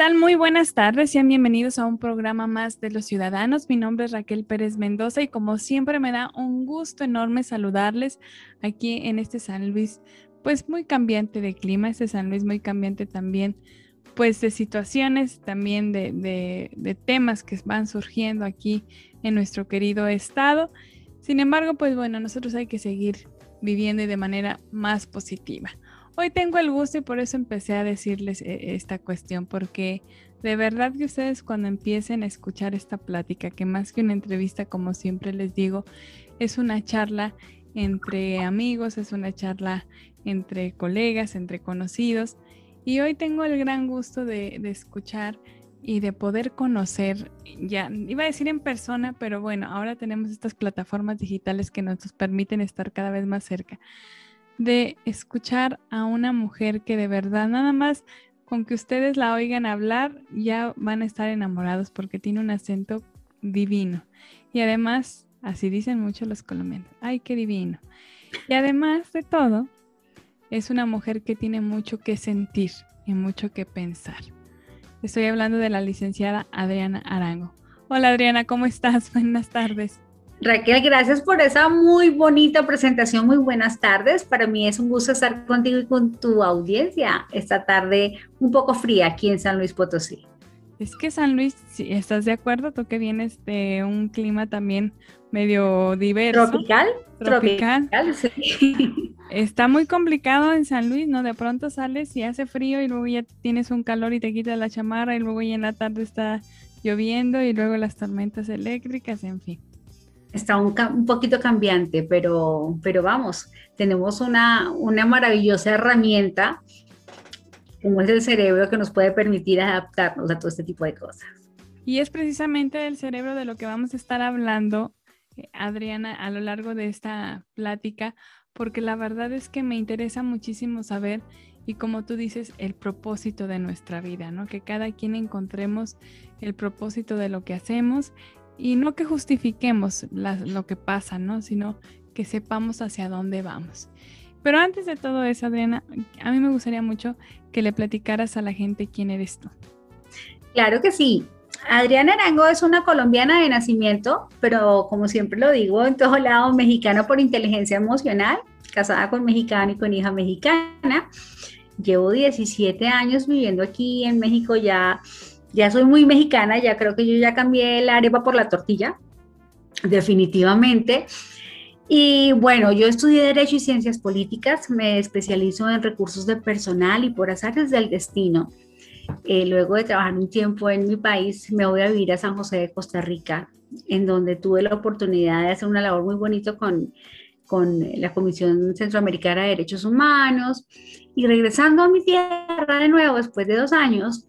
Tal? Muy buenas tardes. Sean bienvenidos a un programa más de Los Ciudadanos. Mi nombre es Raquel Pérez Mendoza y como siempre me da un gusto enorme saludarles aquí en este San Luis pues muy cambiante de clima, este San Luis muy cambiante también, pues de situaciones, también de, de, temas que van surgiendo aquí en nuestro querido estado. Sin embargo, pues bueno, nosotros hay que seguir viviendo de manera más positiva. Hoy tengo el gusto y por eso empecé a decirles eh, esta cuestión, porque de verdad que ustedes cuando empiecen a escuchar esta plática, que más que una entrevista, como siempre les digo, es una charla entre amigos, es una charla entre colegas, entre conocidos. Y hoy tengo el gran gusto de, escuchar y de poder conocer, ya iba a decir en persona, pero bueno, ahora tenemos estas plataformas digitales que nos permiten estar cada vez más cerca, de escuchar a una mujer que de verdad nada más con que ustedes la oigan hablar ya van a estar enamorados porque tiene un acento divino. Y además, así dicen muchos los colombianos, ay, qué divino. Y además de todo, es una mujer que tiene mucho que sentir y mucho que pensar. Estoy hablando de la licenciada Adriana Arango. Hola Adriana, ¿cómo estás? Buenas tardes. Raquel, gracias por esa muy bonita presentación. Muy buenas tardes. Para mí es un gusto estar contigo y con tu audiencia esta tarde un poco fría aquí en San Luis Potosí. Es que San Luis, si estás de acuerdo, tú que vienes de un clima también medio diverso. Tropical. Tropical. sí. Está muy complicado en San Luis, ¿no? De pronto sales y hace frío y luego ya tienes un calor y te quitas la chamarra y luego ya en la tarde está lloviendo y luego las tormentas eléctricas, en fin. Está un, un poquito cambiante, pero, pero vamos, tenemos una, una maravillosa herramienta como es el cerebro que nos puede permitir adaptarnos a todo este tipo de cosas. Y es precisamente el cerebro de lo que vamos a estar hablando, eh, Adriana, a lo largo de esta plática, porque la verdad es que me interesa muchísimo saber y como tú dices, el propósito de nuestra vida, ¿no? Que cada quien encontremos el propósito de lo que hacemos y no que justifiquemos lo que pasa, ¿no? Sino que sepamos hacia dónde vamos. Pero antes de todo eso, Adriana, a mí me gustaría mucho que le platicaras a la gente quién eres tú. Claro que sí. Adriana Arango es una colombiana de nacimiento, pero como siempre lo digo, en todo lado, mexicana por inteligencia emocional, casada con mexicano y con hija mexicana. Llevo 17 años viviendo aquí en México, ya, ya soy muy mexicana, ya creo que yo ya cambié la arepa por la tortilla, definitivamente. Y bueno, yo estudié Derecho y Ciencias Políticas, me especializo en recursos de personal y por azares del destino. Eh, luego de trabajar un tiempo en mi país, me voy a vivir a San José de Costa Rica, en donde tuve la oportunidad de hacer una labor muy bonita con, con la Comisión Centroamericana de Derechos Humanos. Y regresando a mi tierra de nuevo, después de dos años,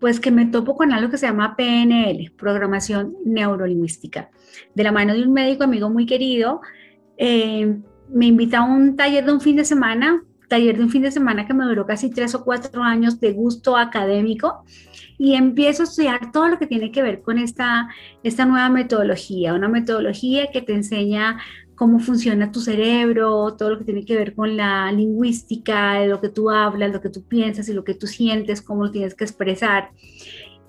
pues que me topo con algo que se llama PNL, Programación Neurolingüística, de la mano de un médico amigo muy querido, eh, me invita a un taller de un fin de semana, taller de un fin de semana que me duró casi tres o cuatro años de gusto académico y empiezo a estudiar todo lo que tiene que ver con esta, esta nueva metodología, una metodología que te enseña cómo funciona tu cerebro, todo lo que tiene que ver con la lingüística, lo que tú hablas, lo que tú piensas y lo que tú sientes, cómo lo tienes que expresar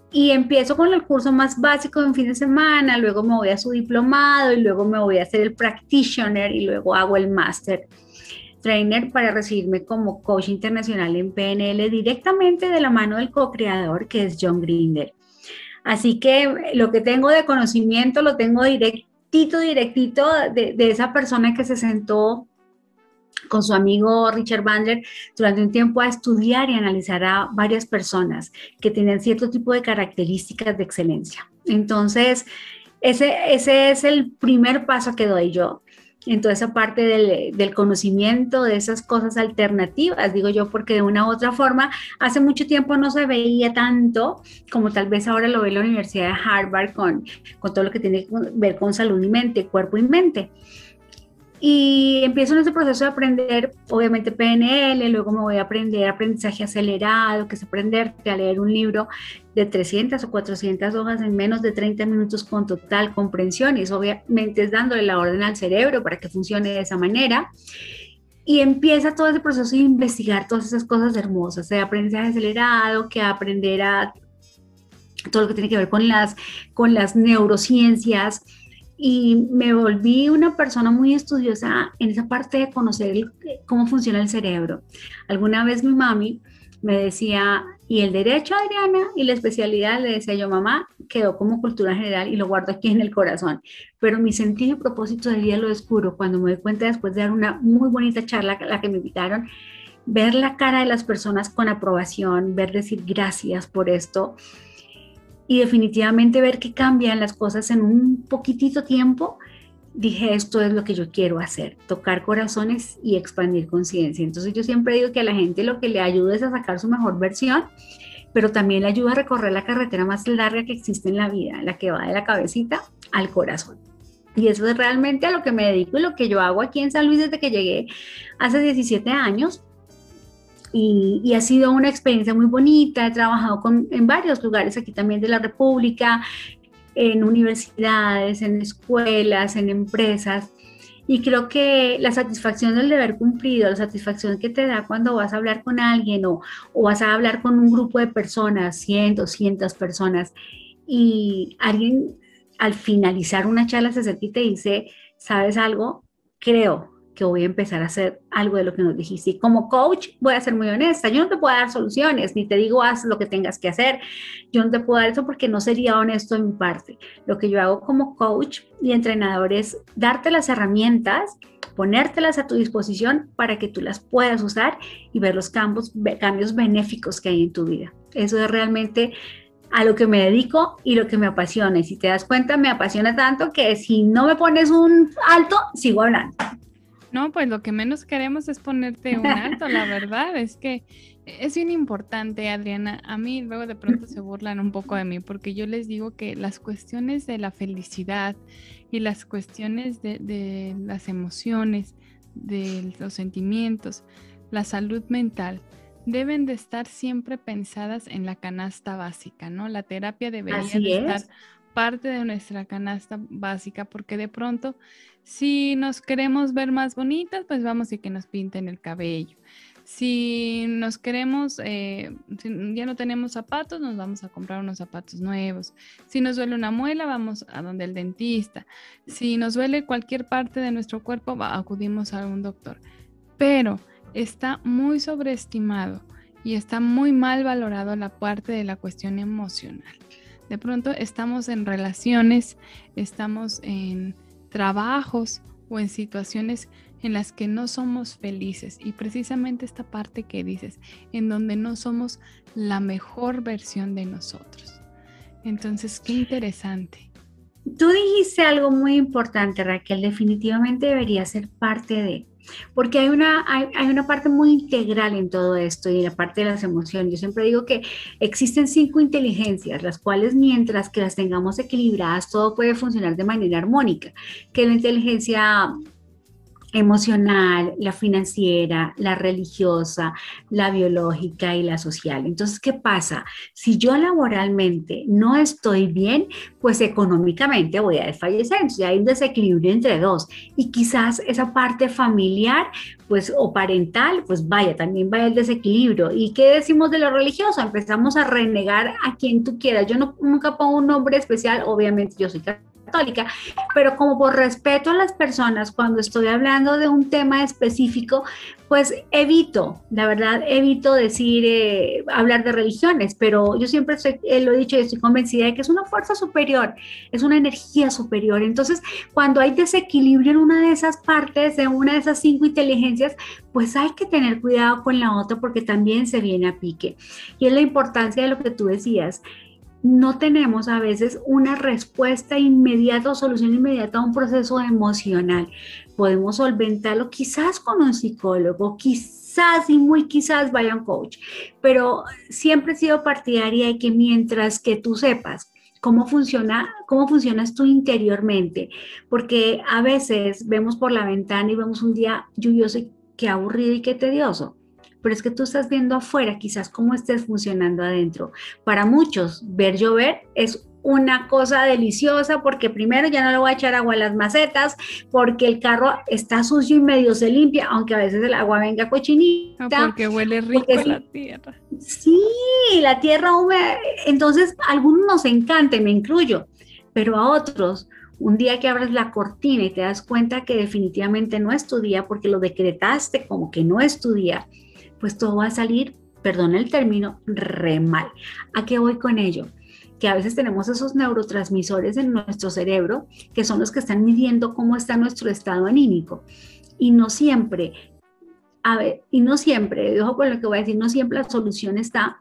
y empiezo con el curso más básico de un fin de semana, luego me voy a su diplomado y luego me voy a hacer el practitioner y luego hago el master trainer para recibirme como coach internacional en PNL directamente de la mano del co-creador que es John Grinder. Así que lo que tengo de conocimiento lo tengo directito, directito de, esa persona que se sentó con su amigo Richard Bandler durante un tiempo a estudiar y analizar a varias personas que tenían cierto tipo de características de excelencia. Entonces, ese, ese es el primer paso que doy yo. En toda esa parte del, del, conocimiento de esas cosas alternativas, digo yo, porque de una u otra forma hace mucho tiempo no se veía tanto como tal vez ahora lo ve la Universidad de Harvard con, con todo lo que tiene que ver con salud y mente, cuerpo y mente. Y empiezo en ese proceso de aprender, obviamente PNL, luego me voy a aprender aprendizaje acelerado, que es aprenderte a leer un libro de 300 o 400 hojas en menos de 30 minutos con total comprensión. Y eso obviamente es dándole la orden al cerebro para que funcione de esa manera. Y empieza todo ese proceso de investigar todas esas cosas hermosas, de aprendizaje acelerado, que aprender a todo lo que tiene que ver con las, con las neurociencias, y me volví una persona muy estudiosa en esa parte de conocer cómo funciona el cerebro. Alguna vez mi mami me decía, y el derecho, Adriana, y la especialidad, le decía yo, mamá, quedó como cultura general y lo guardo aquí en el corazón. Pero mi sentido y propósito de vida lo descubro cuando me doy cuenta después de dar una muy bonita charla, la que me invitaron, ver la cara de las personas con aprobación, ver decir gracias por esto y definitivamente ver que cambian las cosas en un poquitito tiempo, dije, esto es lo que yo quiero hacer, tocar corazones y expandir conciencia. Entonces yo siempre digo que a la gente lo que le ayuda es a sacar su mejor versión, pero también le ayuda a recorrer la carretera más larga que existe en la vida, la que va de la cabecita al corazón. Y eso es realmente a lo que me dedico y lo que yo hago aquí en San Luis desde que llegué hace 17 años y, ha sido una experiencia muy bonita. He trabajado en varios lugares aquí también de la República, en universidades, en escuelas, en empresas. Y creo que la satisfacción del deber cumplido, la satisfacción que te da cuando vas a hablar con alguien o, o vas a hablar con un grupo de personas, 100, 200 personas, y alguien al finalizar una charla se acerca y te dice, ¿sabes algo? Creo que voy a empezar a hacer algo de lo que nos dijiste. Y como coach, voy a ser muy honesta, yo no te puedo dar soluciones, ni te digo haz lo que tengas que hacer. Yo no te puedo dar eso porque no sería honesto en parte. Lo que yo hago como coach y entrenador es darte las herramientas, ponértelas a tu disposición para que tú las puedas usar y ver los cambios, cambios benéficos que hay en tu vida. Eso es realmente a lo que me dedico y lo que me apasiona. Y si te das cuenta, me apasiona tanto que si no me pones un alto, sigo hablando. No, pues lo que menos queremos es ponerte un alto, la verdad es que es bien importante, Adriana. A mí luego de pronto se burlan un poco de mí porque yo les digo que las cuestiones de la felicidad y las cuestiones de, de las emociones, de los sentimientos, la salud mental, deben de estar siempre pensadas en la canasta básica, ¿no? La terapia debería de estar parte de nuestra canasta básica porque de pronto si nos queremos ver más bonitas, pues vamos y que nos pinten el cabello. Si nos queremos, eh, si ya no tenemos zapatos, nos vamos a comprar unos zapatos nuevos. Si nos duele una muela, vamos a donde el dentista. Si nos duele cualquier parte de nuestro cuerpo, acudimos a un doctor. Pero está muy sobreestimado y está muy mal valorado la parte de la cuestión emocional. De pronto estamos en relaciones, estamos en trabajos o en situaciones en las que no somos felices y precisamente esta parte que dices, en donde no somos la mejor versión de nosotros. Entonces, qué interesante. Tú dijiste algo muy importante, Raquel, definitivamente debería ser parte de, porque hay una, hay, una parte muy integral en todo esto y la parte de las emociones. Yo siempre digo que existen cinco inteligencias, las cuales mientras que las tengamos equilibradas, todo puede funcionar de manera armónica, que la inteligencia emocional, la financiera, la religiosa, la biológica y la social. Entonces, ¿qué pasa? Si yo laboralmente no estoy bien, pues económicamente voy a desfallecer. Entonces, hay un desequilibrio entre dos. Y quizás esa parte familiar, pues, o parental, pues vaya, también vaya el desequilibrio. ¿Y qué decimos de lo religioso? Empezamos a renegar a quien tú quieras. Yo no, nunca pongo un nombre especial, obviamente yo soy católica, pero como por respeto a las personas, cuando estoy hablando de un tema específico, pues evito, la verdad, evito decir, eh, hablar de religiones, pero yo siempre eh, lo he dicho y estoy convencida de que es una fuerza superior, es una energía superior. Entonces, cuando hay desequilibrio en una de esas partes, de una de esas cinco inteligencias, pues hay que tener cuidado con la otra porque también se viene a pique. Y es la importancia de lo que tú decías no tenemos a veces una respuesta inmediata o solución inmediata a un proceso emocional. Podemos solventarlo quizás con un psicólogo, quizás y muy quizás vaya un coach, pero siempre he sido partidaria de que mientras que tú sepas cómo funciona, cómo funcionas tú interiormente, porque a veces vemos por la ventana y vemos un día lluvioso y qué aburrido y qué tedioso pero es que tú estás viendo afuera quizás cómo estés funcionando adentro. Para muchos, ver llover es una cosa deliciosa porque primero ya no le voy a echar agua a las macetas porque el carro está sucio y medio se limpia, aunque a veces el agua venga cochinita. porque huele rico la tierra. Sí, la tierra húmeda. Entonces, a algunos nos encanta, me incluyo, pero a otros un día que abres la cortina y te das cuenta que definitivamente no es tu día porque lo decretaste como que no es tu día, pues todo va a salir, perdona el término, re mal. ¿A qué voy con ello? que a veces tenemos esos neurotransmisores en nuestro cerebro que son los que están midiendo cómo está nuestro estado anímico. Y no siempre, a ver, y no siempre, ojo con lo que voy a decir, no siempre la solución está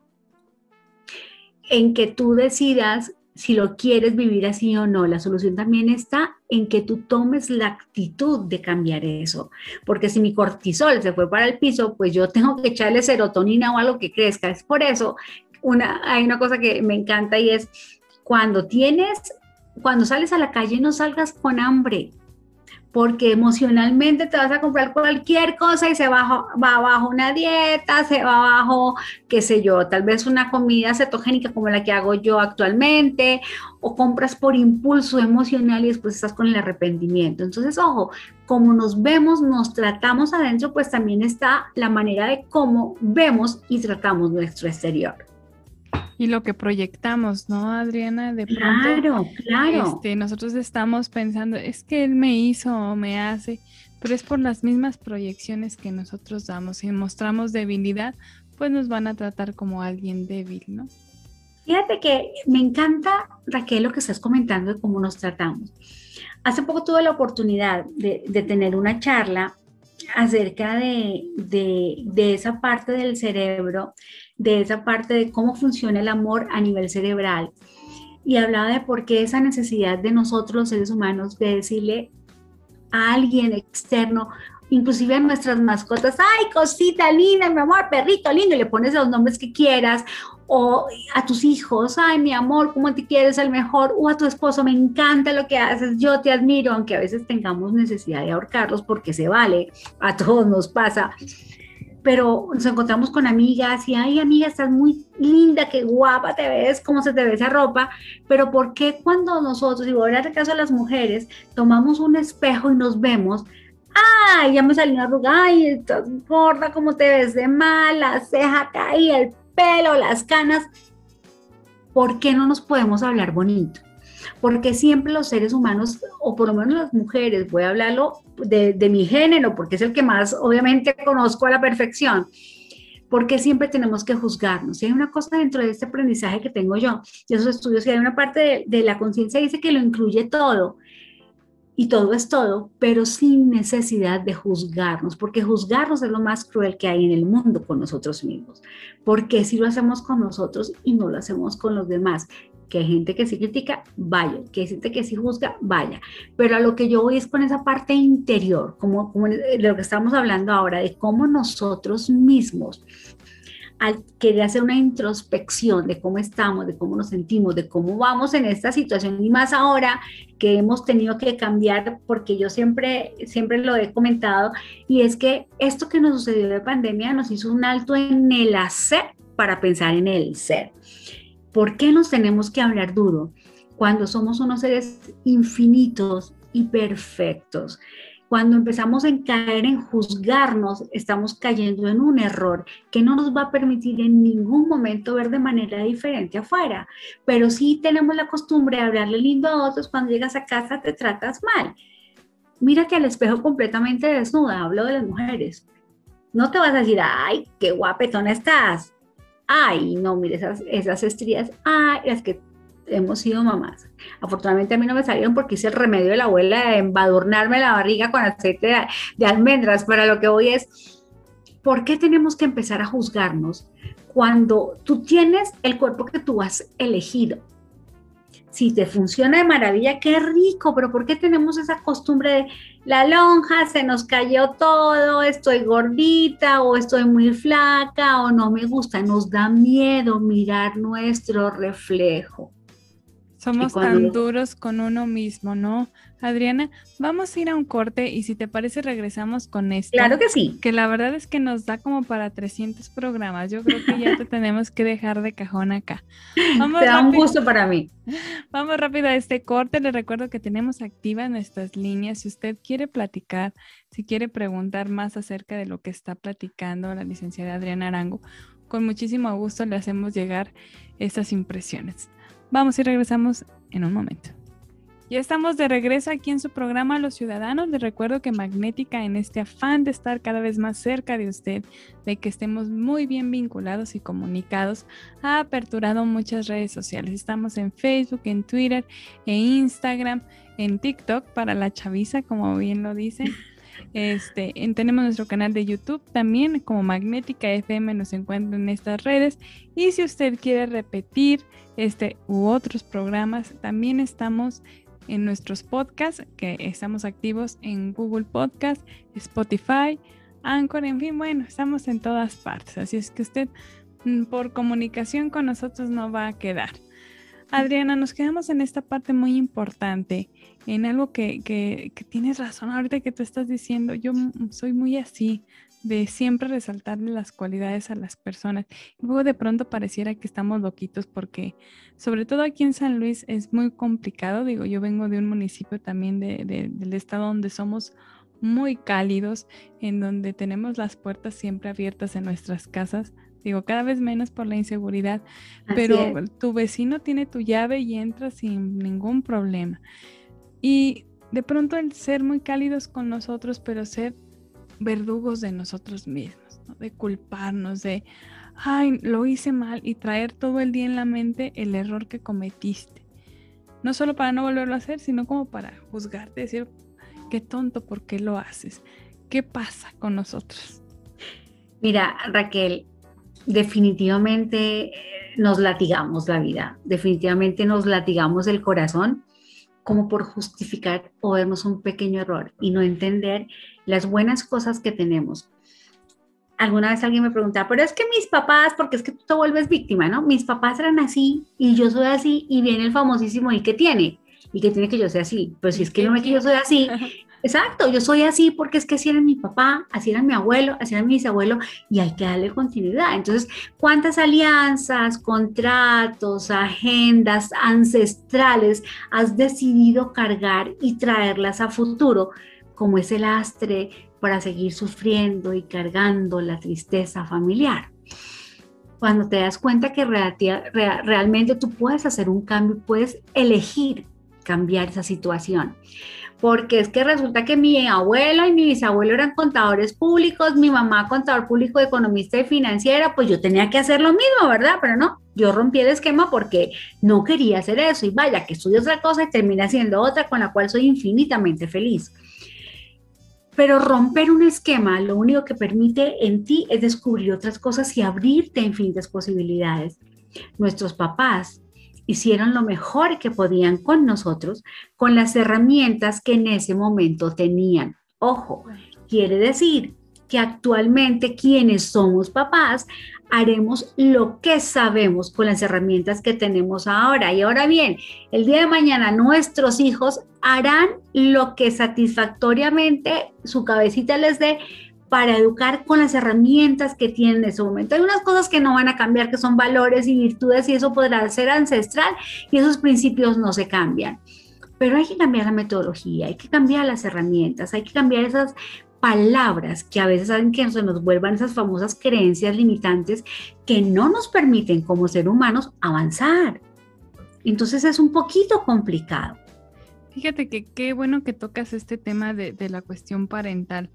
en que tú decidas si lo quieres vivir así o no. La solución también está en que tú tomes la actitud de cambiar eso. Porque si mi cortisol se fue para el piso, pues yo tengo que echarle serotonina o algo que crezca. Es por eso una, hay una cosa que me encanta y es cuando tienes, cuando sales a la calle no salgas con hambre, porque emocionalmente te vas a comprar cualquier cosa y se va, va abajo una dieta, se va abajo, qué sé yo, tal vez una comida cetogénica como la que hago yo actualmente, o compras por impulso emocional y después estás con el arrepentimiento. Entonces, ojo, como nos vemos, nos tratamos adentro, pues también está la manera de cómo vemos y tratamos nuestro exterior y lo que proyectamos, ¿no, Adriana? De pronto, claro, claro. Este, nosotros estamos pensando, es que él me hizo o me hace, pero es por las mismas proyecciones que nosotros damos. Si mostramos debilidad, pues nos van a tratar como alguien débil, ¿no? Fíjate que me encanta, Raquel, lo que estás comentando de cómo nos tratamos. Hace poco tuve la oportunidad de, de tener una charla acerca de, de, de, esa parte del cerebro de esa parte de cómo funciona el amor a nivel cerebral. Y hablaba de por qué esa necesidad de nosotros los seres humanos de decirle a alguien externo, inclusive a nuestras mascotas, ay, cosita linda, mi amor, perrito lindo, y le pones los nombres que quieras, o a tus hijos, ay, mi amor, ¿cómo te quieres el mejor? O a tu esposo, me encanta lo que haces, yo te admiro, aunque a veces tengamos necesidad de ahorcarlos porque se vale, a todos nos pasa pero nos encontramos con amigas y, ay, amiga, estás muy linda, qué guapa te ves, cómo se te ve esa ropa, pero ¿por qué cuando nosotros, y voy a caso a las mujeres, tomamos un espejo y nos vemos, ay, ya me salió una arruga, ay, estás gorda, cómo te ves de mal, la ceja caída, el pelo, las canas, ¿por qué no nos podemos hablar bonito? Porque siempre los seres humanos, o por lo menos las mujeres, voy a hablarlo de, mi género, porque es el que más obviamente conozco a la perfección, porque siempre tenemos que juzgarnos. Y hay una cosa dentro de este aprendizaje que tengo yo, de esos estudios, que hay una parte de, la conciencia dice que lo incluye todo, y todo es todo, pero sin necesidad de juzgarnos, porque juzgarnos es lo más cruel que hay en el mundo con nosotros mismos, porque si lo hacemos con nosotros y no lo hacemos con los demás, que hay gente que sí critica, vaya, que hay gente que sí juzga, vaya. Pero a lo que yo voy es con esa parte interior, como, lo que estamos hablando ahora, de cómo nosotros mismos, al querer hacer una introspección de cómo estamos, de cómo nos sentimos, de cómo vamos en esta situación, y más ahora que hemos tenido que cambiar, porque yo siempre, siempre lo he comentado, y es que esto que nos sucedió de pandemia nos hizo un alto en el hacer para pensar en el ser. ¿Por qué nos tenemos que hablar duro cuando somos unos seres infinitos y perfectos? Cuando empezamos a caer en juzgarnos, estamos cayendo en un error que no nos va a permitir en ningún momento ver de manera diferente afuera. Pero sí tenemos la costumbre de hablarle lindo a otros cuando llegas a casa te tratas mal. Mírate al espejo completamente desnuda, hablo de las mujeres. No te vas a decir, ay, qué guapetona estás ay, no, mire esas, esas estrías, ay, las que hemos sido mamás. Afortunadamente a mí no me salieron porque hice el remedio de la abuela de embadurnarme la barriga con aceite de, almendras, pero lo que voy es, ¿por qué tenemos que empezar a juzgarnos cuando tú tienes el cuerpo que tú has elegido? Si te funciona de maravilla, qué rico, pero ¿por qué tenemos esa costumbre de la lonja, se nos cayó todo, estoy gordita o estoy muy flaca o no me gusta? Nos da miedo mirar nuestro reflejo. Somos tan duros con uno mismo, ¿no? Adriana, vamos a ir a un corte y si te parece regresamos con esto. Claro que sí. Que la verdad es que nos da como para 300 programas. Yo creo que ya te tenemos que dejar de cajón acá. Vamos te da un gusto para mí. Vamos rápido a este corte. Les recuerdo que tenemos activas nuestras líneas. Si usted quiere platicar, si quiere preguntar más acerca de lo que está platicando la licenciada Adriana Arango, con muchísimo gusto le hacemos llegar estas impresiones. Vamos y regresamos en un momento. Ya estamos de regreso aquí en su programa Los Ciudadanos. Les recuerdo que Magnética, en este afán de estar cada vez más cerca de usted, de que estemos muy bien vinculados y comunicados, ha aperturado muchas redes sociales. Estamos en Facebook, en Twitter, en Instagram, en TikTok para la chaviza, como bien lo dicen. Este, tenemos nuestro canal de YouTube también, como Magnética FM nos encuentran en estas redes. Y si usted quiere repetir este u otros programas, también estamos en nuestros podcasts, que estamos activos en Google Podcast, Spotify, Anchor, en fin, bueno, estamos en todas partes. Así es que usted mm, por comunicación con nosotros no va a quedar. Adriana, nos quedamos en esta parte muy importante, en algo que, que, que, tienes razón ahorita que tú estás diciendo. Yo soy muy así, de siempre resaltarle las cualidades a las personas. Luego de pronto pareciera que estamos loquitos porque, sobre todo aquí en San Luis, es muy complicado. Digo, yo vengo de un municipio también de, del estado donde somos muy cálidos, en donde tenemos las puertas siempre abiertas en nuestras casas. Digo, cada vez menos por la inseguridad, pero tu vecino tiene tu llave y entra sin ningún problema. Y de pronto el ser muy cálidos con nosotros, pero ser verdugos de nosotros mismos, de culparnos, de, ay, lo hice mal y traer todo el día en la mente el error que cometiste. No solo para no volverlo a hacer, sino como para juzgarte, decir, qué tonto, ¿por qué lo haces? ¿Qué pasa con nosotros? Mira, Raquel, definitivamente eh, nos latigamos la vida, definitivamente nos latigamos el corazón como por justificar o vernos un pequeño error y no entender las buenas cosas que tenemos. Alguna vez alguien me preguntaba, pero es que mis papás, porque es que tú te vuelves víctima, ¿no? Mis papás eran así y yo soy así y viene el famosísimo ¿y qué tiene? ¿Y qué tiene que yo sea así? Pero si es que no me que yo soy así, Exacto, yo soy así porque es que así era mi papá, así era mi abuelo, así era mi bisabuelo y hay que darle continuidad. Entonces, ¿cuántas alianzas, contratos, agendas ancestrales has decidido cargar y traerlas a futuro como ese lastre para seguir sufriendo y cargando la tristeza familiar? Cuando te das cuenta que realmente tú puedes hacer un cambio, puedes elegir cambiar esa situación porque es que resulta que mi abuelo y mi bisabuelo eran contadores públicos, mi mamá contador público, economista y financiera, pues yo tenía que hacer lo mismo, ¿verdad? Pero no, yo rompí el esquema porque no quería hacer eso y vaya, que estudio otra cosa y termina siendo otra con la cual soy infinitamente feliz. Pero romper un esquema lo único que permite en ti es descubrir otras cosas y abrirte infinitas posibilidades. Nuestros papás hicieron lo mejor que podían con nosotros, con las herramientas que en ese momento tenían. Ojo, quiere decir que actualmente quienes somos papás haremos lo que sabemos con las herramientas que tenemos ahora. Y ahora bien, el día de mañana nuestros hijos harán lo que satisfactoriamente su cabecita les dé para educar con las herramientas que tienen en ese momento. Hay unas cosas que no van a cambiar, que son valores y virtudes, y eso podrá ser ancestral, y esos principios no se cambian. Pero hay que cambiar la metodología, hay que cambiar las herramientas, hay que cambiar esas palabras que a veces hacen que se nos vuelvan esas famosas creencias limitantes que no nos permiten como ser humanos avanzar. Entonces es un poquito complicado. Fíjate que qué bueno que tocas este tema de, de la cuestión parental,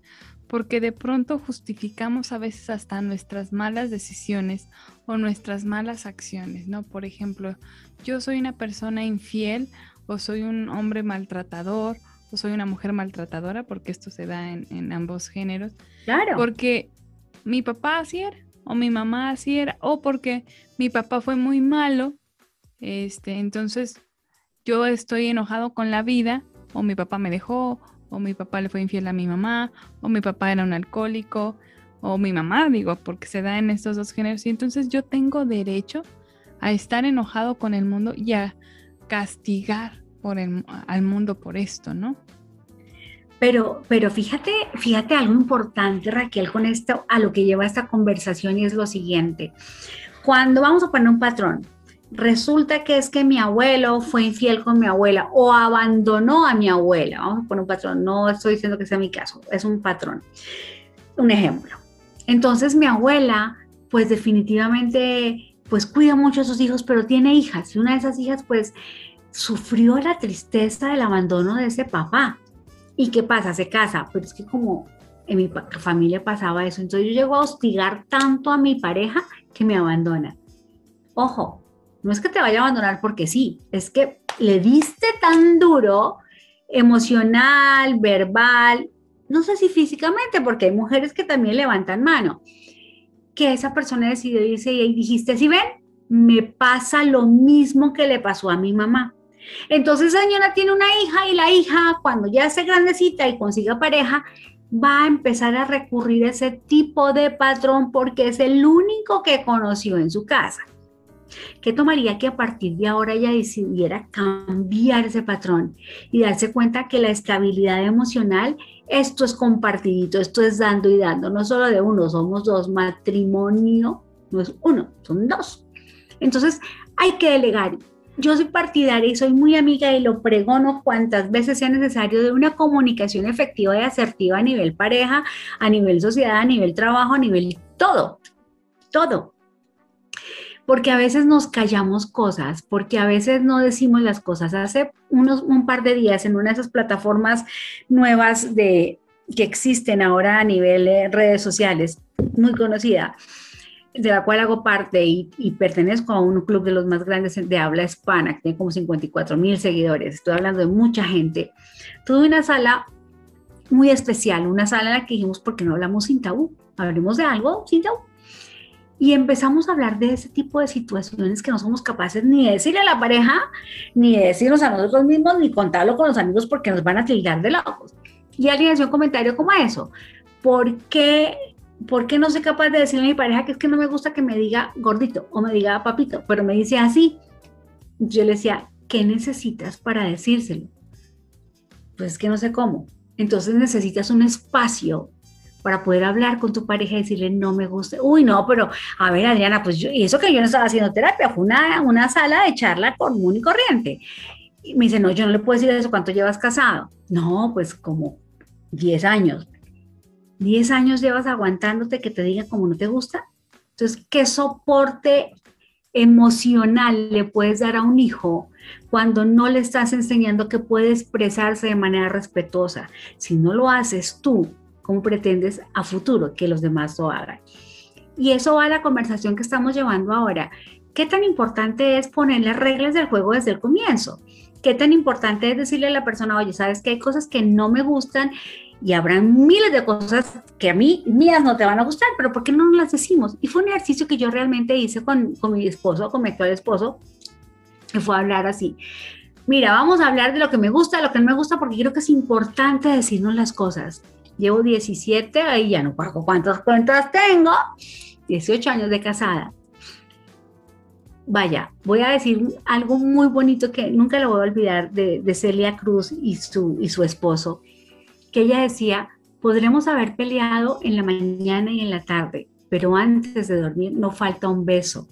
porque de pronto justificamos a veces hasta nuestras malas decisiones o nuestras malas acciones, ¿no? Por ejemplo, yo soy una persona infiel o soy un hombre maltratador o soy una mujer maltratadora, porque esto se da en, ambos géneros. Claro. Porque mi papá así era, o mi mamá así era, o porque mi papá fue muy malo, este, entonces yo estoy enojado con la vida, o mi papá me dejó, o mi papá le fue infiel a mi mamá, o mi papá era un alcohólico, o mi mamá, digo, porque se da en estos dos géneros. Y entonces yo tengo derecho a estar enojado con el mundo y a castigar al mundo por esto, ¿no? Pero, pero fíjate, fíjate algo importante, Raquel, con esto, a lo que lleva esta conversación y es lo siguiente. Cuando vamos a poner un patrón, resulta que es que mi abuelo fue infiel con mi abuela o abandonó a mi abuela. Vamos a poner un patrón, no estoy diciendo que sea mi caso, es un patrón. Un ejemplo. Entonces mi abuela, pues definitivamente, pues cuida mucho a sus hijos, pero tiene hijas y una de esas hijas, pues sufrió la tristeza del abandono de ese papá. ¿Y qué pasa? Se casa, pero es que como en mi familia pasaba eso, entonces yo llego a hostigar tanto a mi pareja que me abandona. Ojo, no es que te vaya a abandonar porque sí, es que le diste tan duro, emocional, verbal, no sé si físicamente, porque hay mujeres que también levantan mano, que esa persona decidió irse y dijiste, si ven, me pasa lo mismo que le pasó a mi mamá. Entonces esa señora tiene una hija y la hija cuando ya sea grandecita y consiga pareja, va a empezar a recurrir a ese tipo de patrón porque es el único que conoció en su casa. ¿Qué tomaría que a partir de ahora ella decidiera cambiar ese patrón y darse cuenta que la estabilidad emocional, esto es compartidito, esto es dando y dando, no solo de uno, somos dos, matrimonio no es uno, son dos. Entonces hay que delegar yo soy partidaria y soy muy amiga y lo pregono cuantas veces sea necesario de una comunicación efectiva y asertiva a nivel pareja, a nivel sociedad, a nivel trabajo, a nivel todo, todo. Porque a veces nos callamos cosas, porque a veces no decimos las cosas. Hace unos, un par de días en una de esas plataformas nuevas de, que existen ahora a nivel de redes sociales, muy conocida, de la cual hago parte y, pertenezco a un club de los más grandes de habla hispana, que tiene como 54 mil seguidores, estoy hablando de mucha gente, tuve una sala muy especial, una sala en la que dijimos, ¿por qué no hablamos sin tabú? Hablemos de algo sin tabú. Y empezamos a hablar de ese tipo de situaciones que no somos capaces ni de decirle a la pareja, ni de decirnos a nosotros mismos, ni contarlo con los amigos porque nos van a tildar de locos. Y alguien hacía un comentario como eso. ¿Por qué ¿por qué no soy capaz de decirle a mi pareja que es que no me gusta que me diga gordito o me diga papito, pero me dice así? Yo le decía, ¿qué necesitas para decírselo? Pues es que no sé cómo. Entonces necesitas un espacio para poder hablar con tu pareja y decirle, no me gusta. Uy, no, pero a ver, Adriana, pues yo, y eso que yo no estaba haciendo terapia, fue una, una sala de charla común y corriente. Y me dice, no, yo no le puedo decir eso, ¿cuánto llevas casado? No, pues como 10 años. 10 años llevas aguantándote que te diga como no te gusta. Entonces, ¿qué soporte emocional le puedes dar a un hijo cuando no le estás enseñando que puede expresarse de manera respetuosa? Si no lo haces tú, ¿cómo pretendes a futuro que los demás lo hagan? Y eso va a la conversación que estamos llevando ahora. ¿Qué tan importante es poner las reglas del juego desde el comienzo? ¿Qué tan importante es decirle a la persona, oye, sabes que hay cosas que no me gustan y habrán miles de cosas que a mí, mías no te van a gustar, pero ¿por qué no las decimos? Y fue un ejercicio que yo realmente hice con, con mi esposo, con mi actual esposo, que fue a hablar así. Mira, vamos a hablar de lo que me gusta, de lo que no me gusta, porque creo que es importante decirnos las cosas. Llevo 17, ahí ya no pago cuántas cuentas tengo, 18 años de casada. Vaya, voy a decir algo muy bonito que nunca lo voy a olvidar de, de Celia Cruz y su, y su esposo que ella decía, podremos haber peleado en la mañana y en la tarde, pero antes de dormir no falta un beso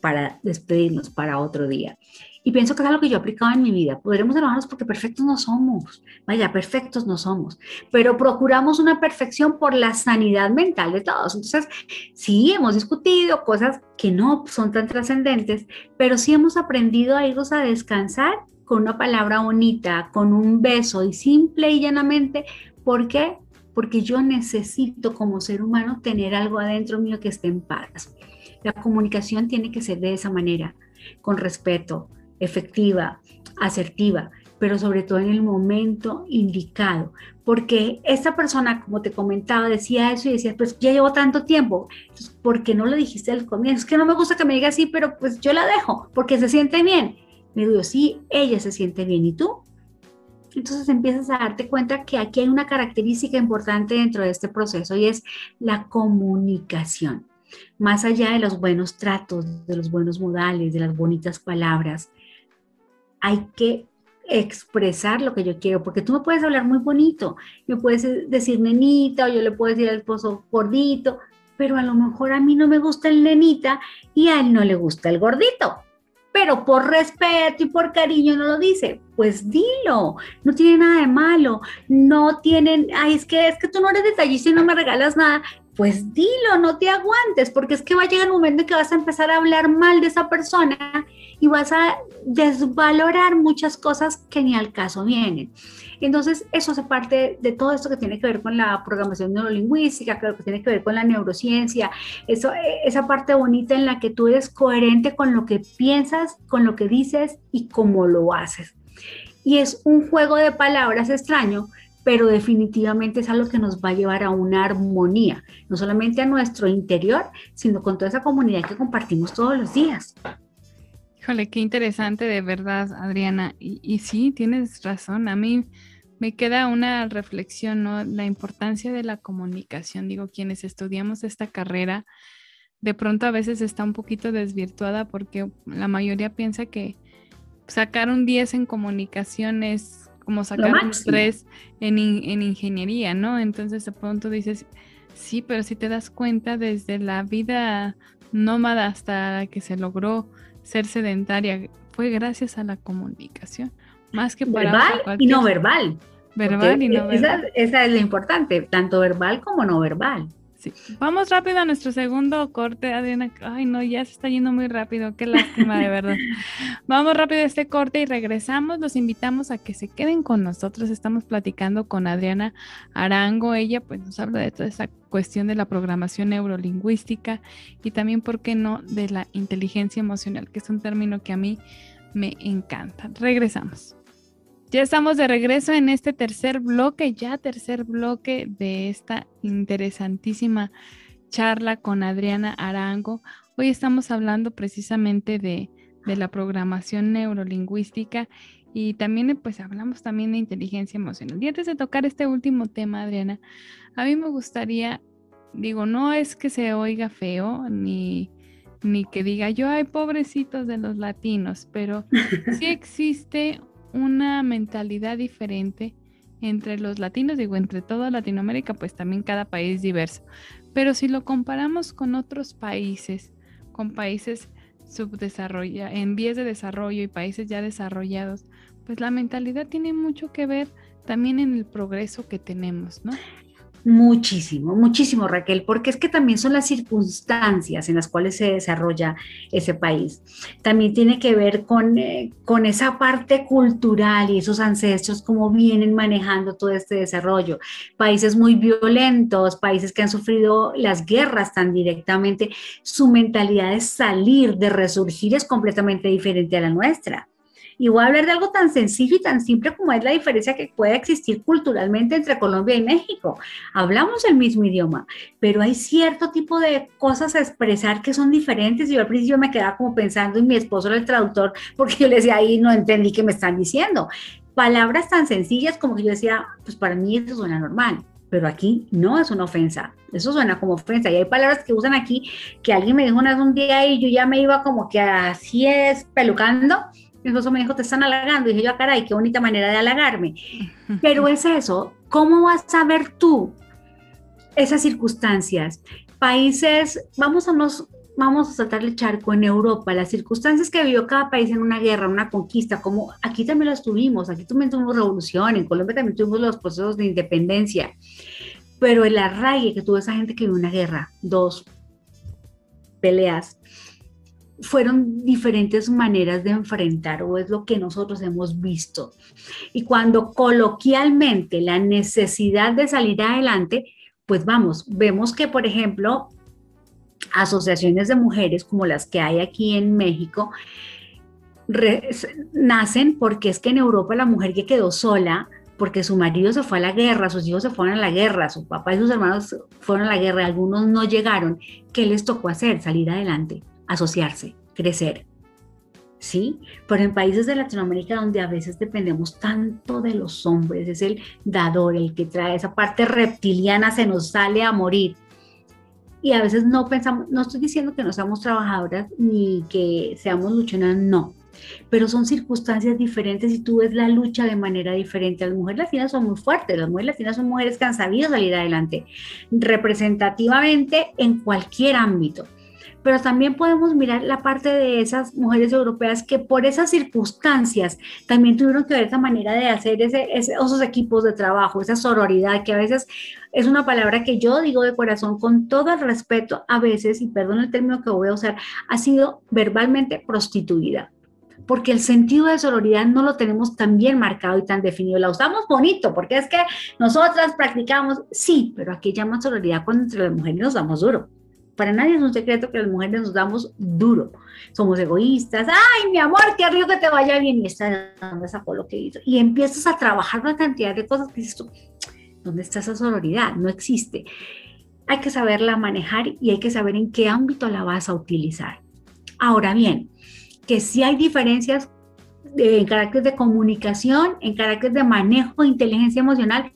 para despedirnos para otro día. Y pienso que es algo que yo he aplicado en mi vida. Podremos enojarnos porque perfectos no somos. Vaya, perfectos no somos. Pero procuramos una perfección por la sanidad mental de todos. Entonces, sí, hemos discutido cosas que no son tan trascendentes, pero sí hemos aprendido a irnos a descansar con una palabra bonita, con un beso y simple y llanamente ¿Por qué? Porque yo necesito como ser humano tener algo adentro mío que esté en paz. La comunicación tiene que ser de esa manera, con respeto, efectiva, asertiva, pero sobre todo en el momento indicado. Porque esta persona, como te comentaba, decía eso y decía, pues ya llevo tanto tiempo, ¿por qué no lo dijiste al comienzo? Es que no me gusta que me diga así, pero pues yo la dejo, porque se siente bien. Me digo, sí, ella se siente bien, ¿y tú? Entonces empiezas a darte cuenta que aquí hay una característica importante dentro de este proceso y es la comunicación. Más allá de los buenos tratos, de los buenos modales, de las bonitas palabras, hay que expresar lo que yo quiero, porque tú me puedes hablar muy bonito, me puedes decir nenita o yo le puedo decir al esposo gordito, pero a lo mejor a mí no me gusta el nenita y a él no le gusta el gordito pero por respeto y por cariño no lo dice. Pues dilo, no tiene nada de malo, no tienen, ay, es que es que tú no eres detallista y no me regalas nada. Pues dilo, no te aguantes, porque es que va a llegar un momento en que vas a empezar a hablar mal de esa persona y vas a desvalorar muchas cosas que ni al caso vienen. Entonces, eso hace parte de todo esto que tiene que ver con la programación neurolingüística, que tiene que ver con la neurociencia, eso, esa parte bonita en la que tú eres coherente con lo que piensas, con lo que dices y cómo lo haces. Y es un juego de palabras extraño, pero definitivamente es algo que nos va a llevar a una armonía, no solamente a nuestro interior, sino con toda esa comunidad que compartimos todos los días. Híjole, qué interesante de verdad, Adriana. Y, sí, tienes razón. A mí me queda una reflexión, ¿no? La importancia de la comunicación. Digo, quienes estudiamos esta carrera, de pronto a veces está un poquito desvirtuada porque la mayoría piensa que sacar un 10 en comunicación es como sacar un 3 en, en ingeniería, ¿no? Entonces de pronto dices, sí, pero si te das cuenta desde la vida nómada hasta que se logró ser sedentaria, fue gracias a la comunicación. Más que para verbal y no verbal. Verbal y no verbal. Esa, es lo importante, tanto verbal como no verbal. Sí. Vamos rápido a nuestro segundo corte, Adriana. Ay, no, ya se está yendo muy rápido. Qué lástima, de verdad. Vamos rápido a este corte y regresamos. Los invitamos a que se queden con nosotros. Estamos platicando con Adriana Arango. Ella, pues, nos habla de toda esa cuestión de la programación neurolingüística y también, ¿por qué no?, de la inteligencia emocional, que es un término que a mí me encanta. Regresamos. Ya estamos de regreso en este tercer bloque, ya tercer bloque de esta interesantísima charla con Adriana Arango. Hoy estamos hablando precisamente de, la programación neurolingüística y también pues hablamos también de inteligencia emocional. Y antes de tocar este último tema, Adriana, a mí me gustaría, digo, no es que se oiga feo ni, ni que diga yo, ay, pobrecitos de los latinos, pero sí existe una mentalidad diferente entre los latinos, digo, entre toda Latinoamérica, pues también cada país diverso. Pero si lo comparamos con otros países, con países subdesarrollados, en vías de desarrollo y países ya desarrollados, pues la mentalidad tiene mucho que ver también en el progreso que tenemos, ¿no? Muchísimo, muchísimo, Raquel, porque es que también son las circunstancias en las cuales se desarrolla ese país. También tiene que ver con, eh, con esa parte cultural y esos ancestros, cómo vienen manejando todo este desarrollo. Países muy violentos, países que han sufrido las guerras tan directamente, su mentalidad de salir, de resurgir es completamente diferente a la nuestra. Y voy a hablar de algo tan sencillo y tan simple como es la diferencia que puede existir culturalmente entre Colombia y México. Hablamos el mismo idioma, pero hay cierto tipo de cosas a expresar que son diferentes. Y yo al principio me quedaba como pensando, y mi esposo era el traductor, porque yo le decía ahí, no entendí qué me están diciendo. Palabras tan sencillas como que yo decía, pues para mí eso suena normal pero aquí no es una ofensa. Eso suena como ofensa. Y hay palabras que usan aquí que alguien me dijo una vez un día y yo ya me iba como que así es pelucando mi esposo me dijo, te están halagando. Y dije yo, ah, caray, qué bonita manera de halagarme. Pero es eso, ¿cómo vas a ver tú esas circunstancias? Países, vamos a nos, vamos a saltar el charco en Europa, las circunstancias que vivió cada país en una guerra, una conquista, como aquí también las tuvimos, aquí también tuvimos revolución, en Colombia también tuvimos los procesos de independencia, pero el arraigue que tuvo esa gente que vivió una guerra, dos peleas, fueron diferentes maneras de enfrentar o es lo que nosotros hemos visto. Y cuando coloquialmente la necesidad de salir adelante, pues vamos, vemos que, por ejemplo, asociaciones de mujeres como las que hay aquí en México, nacen porque es que en Europa la mujer que quedó sola, porque su marido se fue a la guerra, sus hijos se fueron a la guerra, su papá y sus hermanos fueron a la guerra, algunos no llegaron. ¿Qué les tocó hacer? Salir adelante, asociarse, crecer. ¿Sí? Pero en países de Latinoamérica donde a veces dependemos tanto de los hombres, es el dador, el que trae esa parte reptiliana, se nos sale a morir. Y a veces no pensamos, no estoy diciendo que no seamos trabajadoras ni que seamos luchonas, no pero son circunstancias diferentes y tú ves la lucha de manera diferente. Las mujeres latinas son muy fuertes, las mujeres latinas son mujeres que han sabido salir adelante representativamente en cualquier ámbito. Pero también podemos mirar la parte de esas mujeres europeas que por esas circunstancias también tuvieron que ver esa manera de hacer ese, esos equipos de trabajo, esa sororidad, que a veces es una palabra que yo digo de corazón con todo el respeto, a veces, y perdón el término que voy a usar, ha sido verbalmente prostituida porque el sentido de sororidad no lo tenemos tan bien marcado y tan definido. La usamos bonito, porque es que nosotras practicamos, sí, pero aquí llama sororidad cuando entre las mujeres nos damos duro. Para nadie es un secreto que las mujeres nos damos duro. Somos egoístas. Ay, mi amor, qué rico que te vaya bien. Y esta dónde sacó lo que hizo. Y empiezas a trabajar una cantidad de cosas que dices tú, ¿dónde está esa sororidad? No existe. Hay que saberla manejar y hay que saber en qué ámbito la vas a utilizar. Ahora bien, que sí hay diferencias en carácter de comunicación, en carácter de manejo de inteligencia emocional.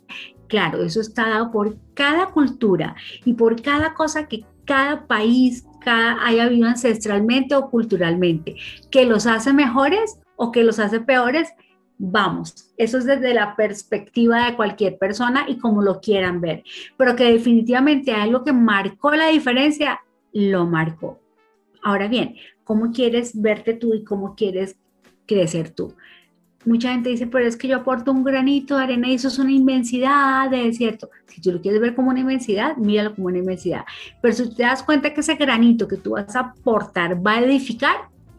Claro, eso está dado por cada cultura y por cada cosa que cada país cada, haya vivido ancestralmente o culturalmente, que los hace mejores o que los hace peores. Vamos, eso es desde la perspectiva de cualquier persona y como lo quieran ver, pero que definitivamente algo que marcó la diferencia, lo marcó. Ahora bien, ¿cómo quieres verte tú y cómo quieres crecer tú? Mucha gente dice, pero es que yo aporto un granito de arena y eso es una inmensidad de desierto. Si tú lo quieres ver como una inmensidad, míralo como una inmensidad. Pero si te das cuenta que ese granito que tú vas a aportar va a edificar,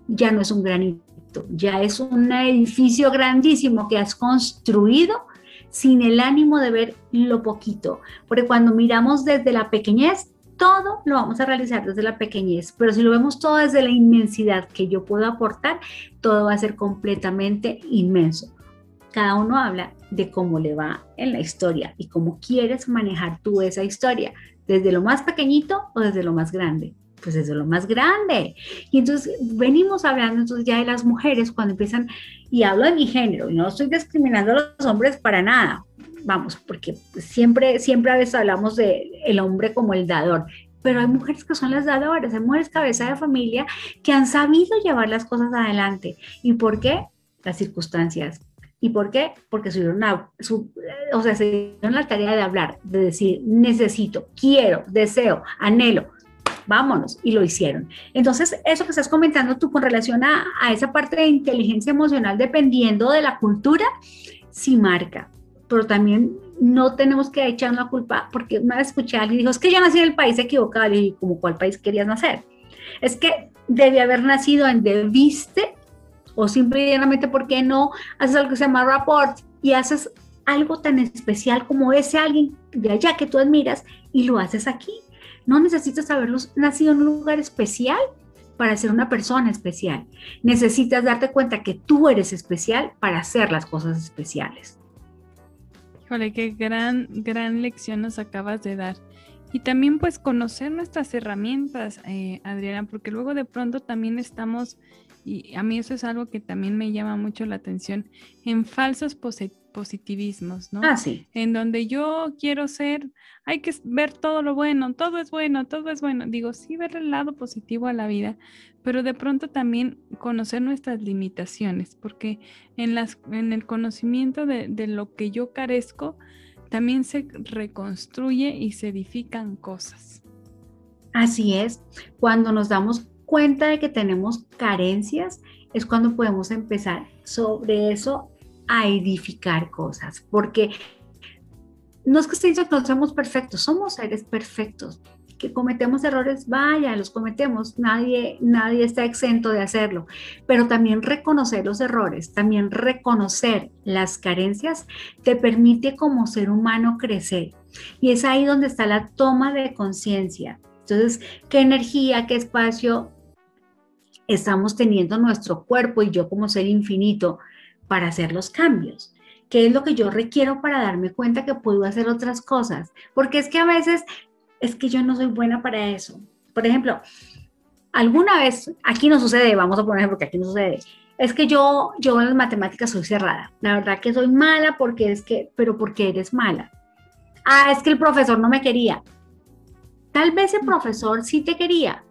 ya no es un granito, ya es un edificio grandísimo que has construido sin el ánimo de ver lo poquito. Porque cuando miramos desde la pequeñez, todo lo vamos a realizar desde la pequeñez, pero si lo vemos todo desde la inmensidad que yo puedo aportar, todo va a ser completamente inmenso. Cada uno habla de cómo le va en la historia y cómo quieres manejar tú esa historia, desde lo más pequeñito o desde lo más grande. Pues desde lo más grande. Y entonces venimos hablando entonces ya de las mujeres cuando empiezan, y hablo de mi género, y no estoy discriminando a los hombres para nada, vamos, porque siempre, siempre a veces hablamos de el hombre como el dador, pero hay mujeres que son las dadoras, hay mujeres cabeza de familia que han sabido llevar las cosas adelante. ¿Y por qué? Las circunstancias. ¿Y por qué? Porque una, o sea, se dieron la tarea de hablar, de decir, necesito, quiero, deseo, anhelo, vámonos, y lo hicieron. Entonces, eso que estás comentando tú con relación a, a esa parte de inteligencia emocional, dependiendo de la cultura, sí marca pero también no tenemos que echar una culpa, porque una vez escuché a alguien dijo, es que yo nací en el país equivocado, y como cuál país querías nacer? Es que debe haber nacido en Debiste, o simplemente porque no haces algo que se llama rapport y haces algo tan especial como ese alguien de allá que tú admiras y lo haces aquí. No necesitas haber nacido en un lugar especial para ser una persona especial. Necesitas darte cuenta que tú eres especial para hacer las cosas especiales. Híjole, qué gran, gran lección nos acabas de dar. Y también pues conocer nuestras herramientas, eh, Adriana, porque luego de pronto también estamos, y a mí eso es algo que también me llama mucho la atención, en falsos positivismos, ¿no? Ah, sí. En donde yo quiero ser, hay que ver todo lo bueno, todo es bueno, todo es bueno. Digo, sí ver el lado positivo a la vida, pero de pronto también conocer nuestras limitaciones, porque en, las, en el conocimiento de, de lo que yo carezco, también se reconstruye y se edifican cosas. Así es, cuando nos damos cuenta de que tenemos carencias, es cuando podemos empezar sobre eso a edificar cosas, porque no es que estén que no somos perfectos, somos seres perfectos, cometemos errores, vaya, los cometemos, nadie, nadie está exento de hacerlo, pero también reconocer los errores, también reconocer las carencias, te permite como ser humano crecer. Y es ahí donde está la toma de conciencia. Entonces, ¿qué energía, qué espacio estamos teniendo nuestro cuerpo y yo como ser infinito para hacer los cambios. ¿Qué es lo que yo requiero para darme cuenta que puedo hacer otras cosas? Porque es que a veces es que yo no soy buena para eso. Por ejemplo, alguna vez, aquí no sucede, vamos a poner porque aquí no sucede, es que yo, yo en las matemáticas soy cerrada. La verdad que soy mala porque es que, pero porque eres mala. Ah, es que el profesor no me quería. Tal vez el profesor sí te quería.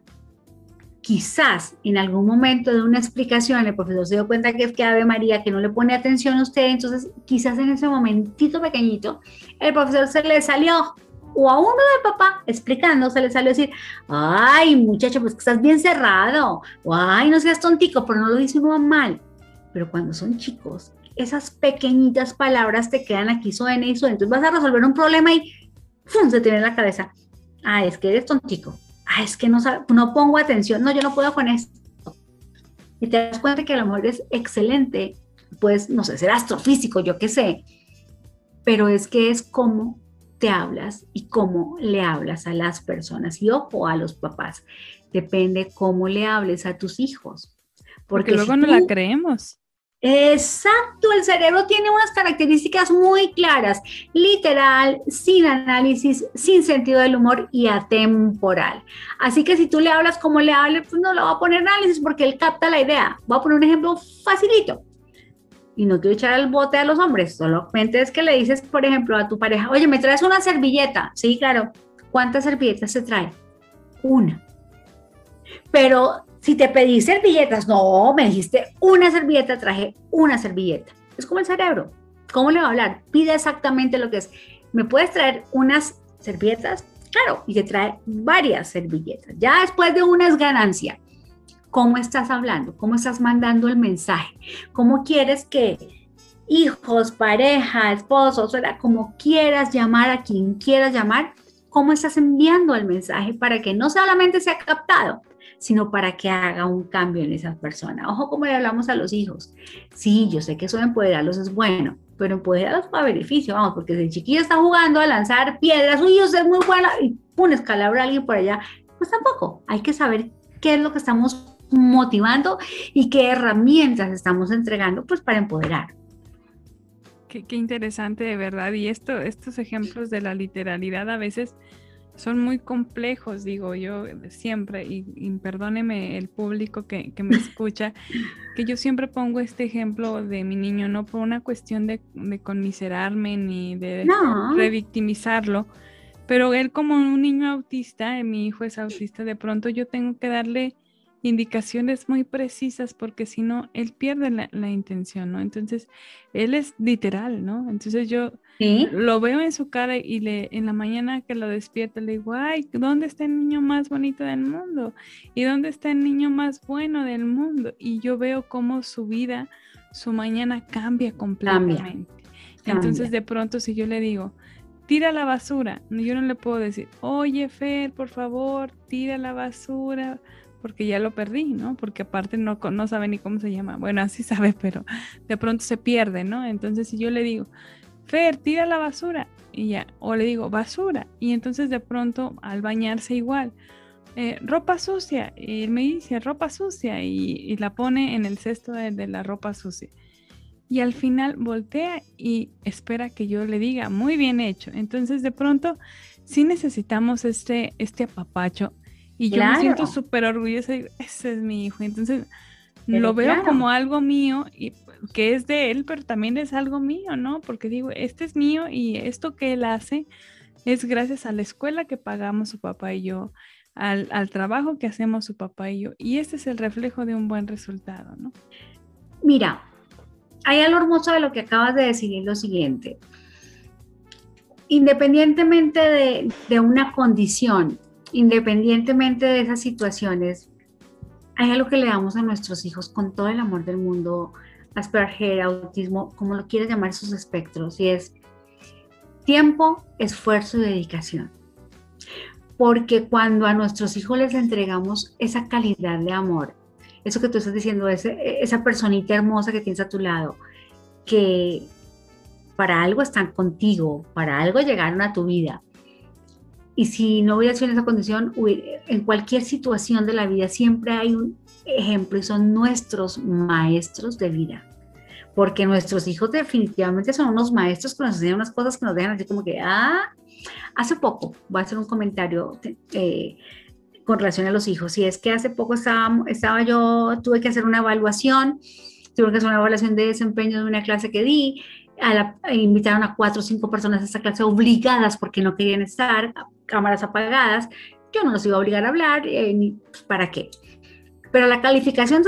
Quizás en algún momento de una explicación el profesor se dio cuenta que es que Ave María, que no le pone atención a usted, entonces quizás en ese momentito pequeñito el profesor se le salió o a uno del papá explicando, se le salió a decir, ay muchacho, pues estás bien cerrado, o ay no seas tontico, pero no lo dice uno mal. Pero cuando son chicos, esas pequeñitas palabras te quedan aquí, suena y suena. Entonces vas a resolver un problema y se te viene en la cabeza. Ah, es que eres tontico. Ah, es que no, no pongo atención. No, yo no puedo con esto. Y te das cuenta que a lo mejor es excelente, pues, no sé, ser astrofísico, yo qué sé. Pero es que es como te hablas y cómo le hablas a las personas. Y ojo a los papás, depende cómo le hables a tus hijos. Porque, luego no la creemos. Exacto, el cerebro tiene unas características muy claras, literal, sin análisis, sin sentido del humor y atemporal. Así que si tú le hablas como le hables, pues no lo va a poner análisis porque él capta la idea. Voy a poner un ejemplo facilito y no quiero echar al bote a los hombres, solamente es que le dices, por ejemplo, a tu pareja, oye, ¿me traes una servilleta? Sí, claro. ¿Cuántas servilletas se trae? Una. Pero si te pedí servilletas, no, me dijiste una servilleta, traje una servilleta. Es como el cerebro. ¿Cómo le va a hablar? Pide exactamente lo que es. ¿Me puedes traer unas servilletas? Claro, y te trae varias servilletas. Ya después de una es ganancia cómo estás hablando, cómo estás mandando el mensaje, cómo quieres que hijos, pareja, esposos, como quieras llamar a quien quieras llamar, cómo estás enviando el mensaje para que no solamente sea captado, sino para que haga un cambio en esa persona. Ojo como le hablamos a los hijos. Sí, yo sé que eso de empoderarlos es bueno, pero empoderarlos para beneficio, vamos, porque si el chiquillo está jugando a lanzar piedras, uy, yo sé muy buena, y pum, escalabra a alguien por allá, pues tampoco. Hay que saber qué es lo que estamos motivando y qué herramientas estamos entregando pues para empoderar. Qué, interesante de verdad. Y esto, estos ejemplos de la literalidad a veces son muy complejos, digo yo siempre, y, perdóneme el público que, me escucha, que yo siempre pongo este ejemplo de mi niño, no por una cuestión de, conmiserarme ni de revictimizarlo, pero él como un niño autista, mi hijo es autista, de pronto yo tengo que darle indicaciones muy precisas porque si no, él pierde la, intención, ¿no? Entonces, él es literal, ¿no? Entonces yo lo veo en su cara y le, en la mañana que lo despierta le digo, ay, ¿dónde está el niño más bonito del mundo? ¿Y dónde está el niño más bueno del mundo? Y yo veo cómo su vida, su mañana cambia completamente. Entonces, de pronto, si yo le digo, tira la basura, yo no le puedo decir, oye, Fer, por favor, tira la basura porque ya lo perdí, ¿no? Porque aparte no, no sabe ni cómo se llama. Bueno, así sabe, pero de pronto se pierde, ¿no? Entonces si yo le digo, Fer, tira la basura, y ya, o le digo, basura, y entonces de pronto al bañarse igual, eh, ropa sucia, y él me dice, ropa sucia, y, la pone en el cesto de, la ropa sucia. Y al final voltea y espera que yo le diga, muy bien hecho. Entonces de pronto sí necesitamos este, este apapacho y yo me siento súper orgullosa y ese es mi hijo. Entonces lo veo como algo mío y que es de él, pero también es algo mío, ¿no? Porque digo, este es mío y esto que él hace es gracias a la escuela que pagamos su papá y yo, al, al trabajo que hacemos su papá y yo. Y este es el reflejo de un buen resultado, ¿no? Mira, hay algo hermoso de lo que acabas de decir, es lo siguiente. Independientemente de, de una condición, independientemente de esas situaciones, hay algo que le damos a nuestros hijos con todo el amor del mundo, Asperger, autismo, como lo quieras llamar esos espectros, y es tiempo, esfuerzo y dedicación. Porque cuando a nuestros hijos les entregamos esa calidad de amor, eso que tú estás diciendo, esa personita hermosa que tienes a tu lado, que para algo están contigo, para algo llegaron a tu vida, y si no hubiera sido en esa condición, en cualquier situación de la vida siempre hay un ejemplo y son nuestros maestros de vida. Porque nuestros hijos definitivamente son unos maestros que nos enseñan unas cosas que nos dejan así como que, ah, hace poco, voy a hacer un comentario eh, con relación a los hijos. Y es que hace poco estaba, estaba yo, tuve que hacer una evaluación, tuve que hacer una evaluación de desempeño de una clase que di. A la, invitaron a cuatro o cinco personas a esta clase obligadas porque no querían estar, cámaras apagadas. Yo no los iba a obligar a hablar, eh, ni pues, para qué. Pero la calificación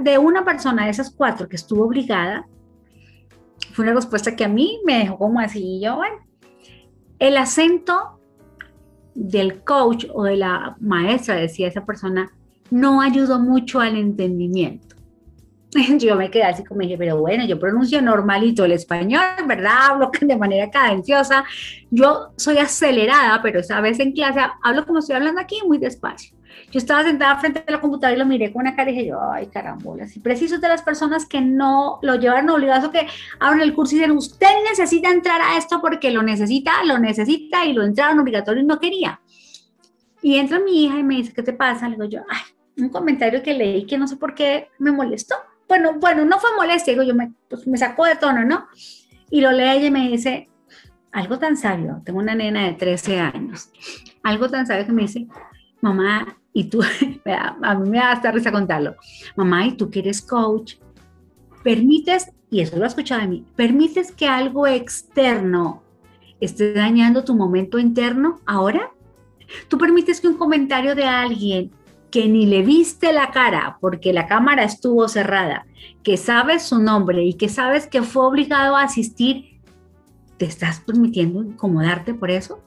de una persona de esas cuatro que estuvo obligada fue una respuesta que a mí me dejó como así, yo, bueno, el acento del coach o de la maestra, decía esa persona, no ayudó mucho al entendimiento. Yo me quedé así como dije, pero bueno, yo pronuncio normalito el español, ¿verdad? Hablo de manera cadenciosa. Yo soy acelerada, pero esa vez en clase hablo como estoy hablando aquí, muy despacio. Yo estaba sentada frente a la computadora y lo miré con una cara y dije yo, ay carambolas. Y preciso de las personas que no lo llevan obligado, que abren el curso y dicen, usted necesita entrar a esto porque lo necesita, lo necesita y lo entraron obligatorio y no quería. Y entra mi hija y me dice, ¿qué te pasa? Le digo yo, ay, un comentario que leí que no sé por qué me molestó. Bueno, bueno, no fue molestia, digo yo, me, pues, me sacó de tono, ¿no? Y lo lee y me dice, algo tan sabio, tengo una nena de 13 años, algo tan sabio que me dice, mamá, y tú, a mí me da hasta risa contarlo, mamá, y tú que eres coach, permites, y eso lo he escuchado de mí, permites que algo externo esté dañando tu momento interno ahora. Tú permites que un comentario de alguien que ni le viste la cara porque la cámara estuvo cerrada, que sabes su nombre y que sabes que fue obligado a asistir, ¿te estás permitiendo incomodarte por eso?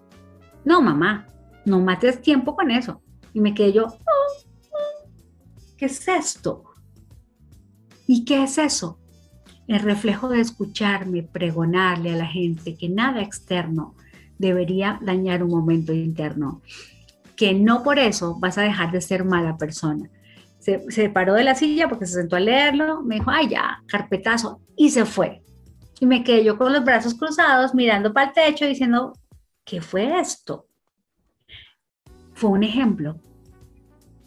No, mamá, no mates tiempo con eso. Y me quedé yo, ¿qué es esto? ¿Y qué es eso? El reflejo de escucharme, pregonarle a la gente que nada externo debería dañar un momento interno, que no por eso vas a dejar de ser mala persona. Se, paró de la silla porque se sentó a leerlo, me dijo, ay ya, carpetazo, y se fue. Y me quedé yo con los brazos cruzados, mirando para el techo, diciendo, ¿qué fue esto? Fue un ejemplo